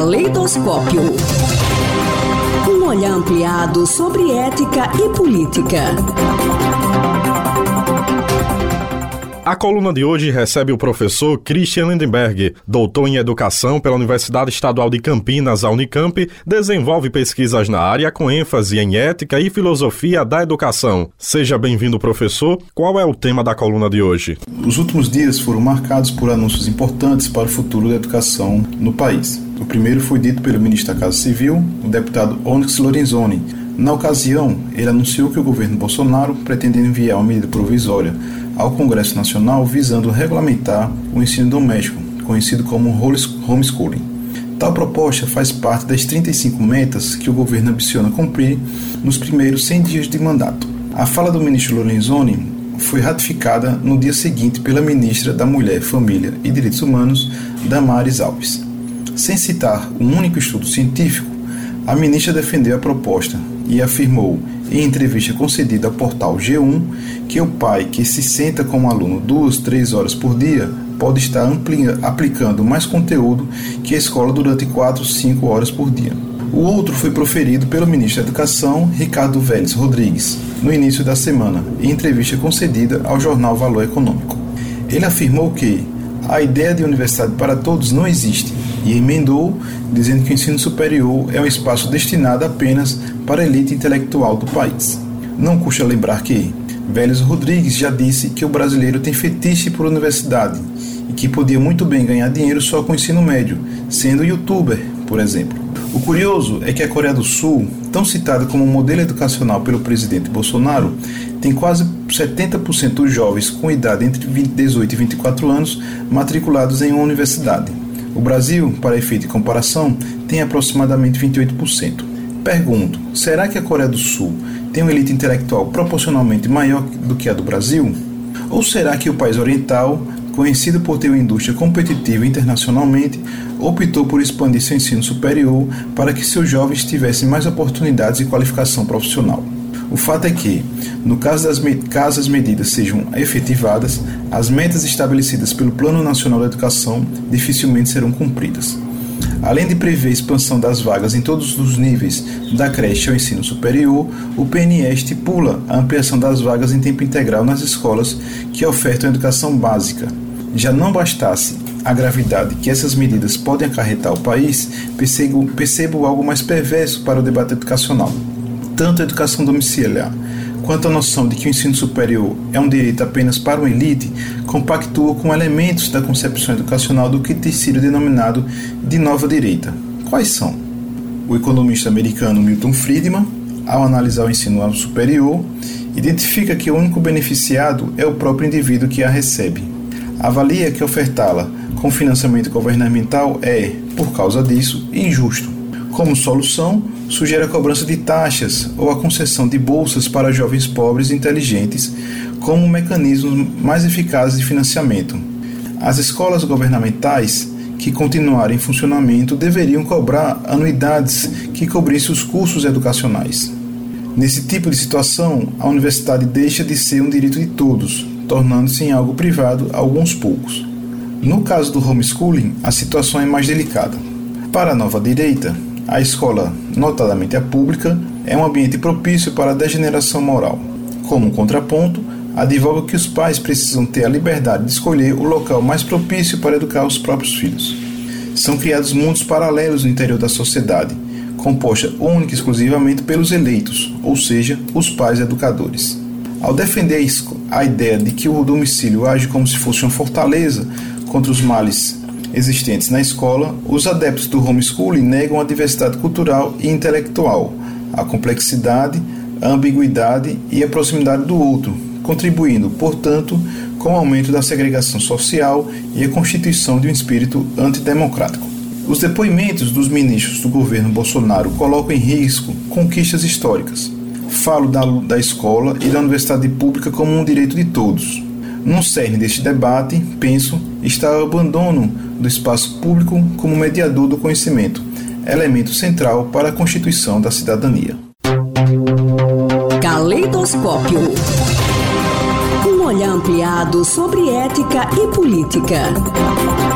Caleidoscópio. Um olhar ampliado sobre ética e política. A coluna de hoje recebe o professor Christian Lindenberg, doutor em educação pela Universidade Estadual de Campinas, a Unicamp, desenvolve pesquisas na área com ênfase em ética e filosofia da educação. Seja bem-vindo, professor. Qual é o tema da coluna de hoje? Os últimos dias foram marcados por anúncios importantes para o futuro da educação no país. O primeiro foi dito pelo ministro da Casa Civil, o deputado Onyx Lorenzoni. Na ocasião, ele anunciou que o governo Bolsonaro pretende enviar uma medida provisória ao Congresso Nacional visando regulamentar o ensino doméstico, conhecido como homeschooling. Tal proposta faz parte das 35 metas que o governo ambiciona cumprir nos primeiros 100 dias de mandato. A fala do ministro Lorenzoni foi ratificada no dia seguinte pela ministra da Mulher, Família e Direitos Humanos, Damares Alves. Sem citar um único estudo científico, a ministra defendeu a proposta e afirmou, em entrevista concedida ao portal G1, que o pai que se senta como aluno duas, três horas por dia pode estar aplicando mais conteúdo que a escola durante quatro, cinco horas por dia. O outro foi proferido pelo ministro da Educação, Ricardo Vélez Rodrigues, no início da semana, em entrevista concedida ao jornal Valor Econômico. Ele afirmou que a ideia de universidade para todos não existe e emendou, dizendo que o ensino superior é um espaço destinado apenas para a elite intelectual do país. Não custa lembrar que Vélez Rodrigues já disse que o brasileiro tem fetiche por universidade e que podia muito bem ganhar dinheiro só com o ensino médio, sendo youtuber, por exemplo. O curioso é que a Coreia do Sul, tão citada como modelo educacional pelo presidente Bolsonaro, tem quase 70% dos jovens com idade entre 18 e 24 anos matriculados em uma universidade. O Brasil, para efeito de comparação, tem aproximadamente 28%. Pergunto: será que a Coreia do Sul tem uma elite intelectual proporcionalmente maior do que a do Brasil? Ou será que o país oriental, conhecido por ter uma indústria competitiva internacionalmente, optou por expandir seu ensino superior para que seus jovens tivessem mais oportunidades e qualificação profissional? O fato é que, no caso das caso as medidas sejam efetivadas, as metas estabelecidas pelo Plano Nacional da Educação dificilmente serão cumpridas. Além de prever expansão das vagas em todos os níveis, da creche ao ensino superior, o PNE estipula a ampliação das vagas em tempo integral nas escolas que ofertam educação básica. Já não bastasse a gravidade que essas medidas podem acarretar ao país, percebo, percebo algo mais perverso para o debate educacional tanto a educação domiciliar quanto a noção de que o ensino superior é um direito apenas para uma elite compactua com elementos da concepção educacional do que tem sido denominado de nova direita. Quais são? O economista americano Milton Friedman, ao analisar o ensino superior, identifica que o único beneficiado é o próprio indivíduo que a recebe. Avalia que ofertá-la com financiamento governamental é, por causa disso, injusto. Como solução, sugere a cobrança de taxas ou a concessão de bolsas para jovens pobres e inteligentes como mecanismos mais eficazes de financiamento. As escolas governamentais que continuarem em funcionamento deveriam cobrar anuidades que cobrissem os custos educacionais. Nesse tipo de situação, a universidade deixa de ser um direito de todos, tornando-se em algo privado a alguns poucos. No caso do homeschooling, a situação é mais delicada. Para a nova direita, a escola, notadamente a pública, é um ambiente propício para a degeneração moral. Como contraponto, advoga que os pais precisam ter a liberdade de escolher o local mais propício para educar os próprios filhos. São criados mundos paralelos no interior da sociedade, composta única e exclusivamente pelos eleitos, ou seja, os pais educadores. Ao defender a ideia de que o domicílio age como se fosse uma fortaleza contra os males existentes na escola, os adeptos do homeschooling negam a diversidade cultural e intelectual, a complexidade, a ambiguidade e a proximidade do outro, contribuindo, portanto, com o aumento da segregação social e a constituição de um espírito antidemocrático. Os depoimentos dos ministros do governo Bolsonaro colocam em risco conquistas históricas. Falo da, da escola e da universidade pública como um direito de todos. No cerne deste debate, penso, está o abandono do espaço público como mediador do conhecimento, elemento central para a constituição da cidadania. Caleidoscópio. Um olhar ampliado sobre ética e política.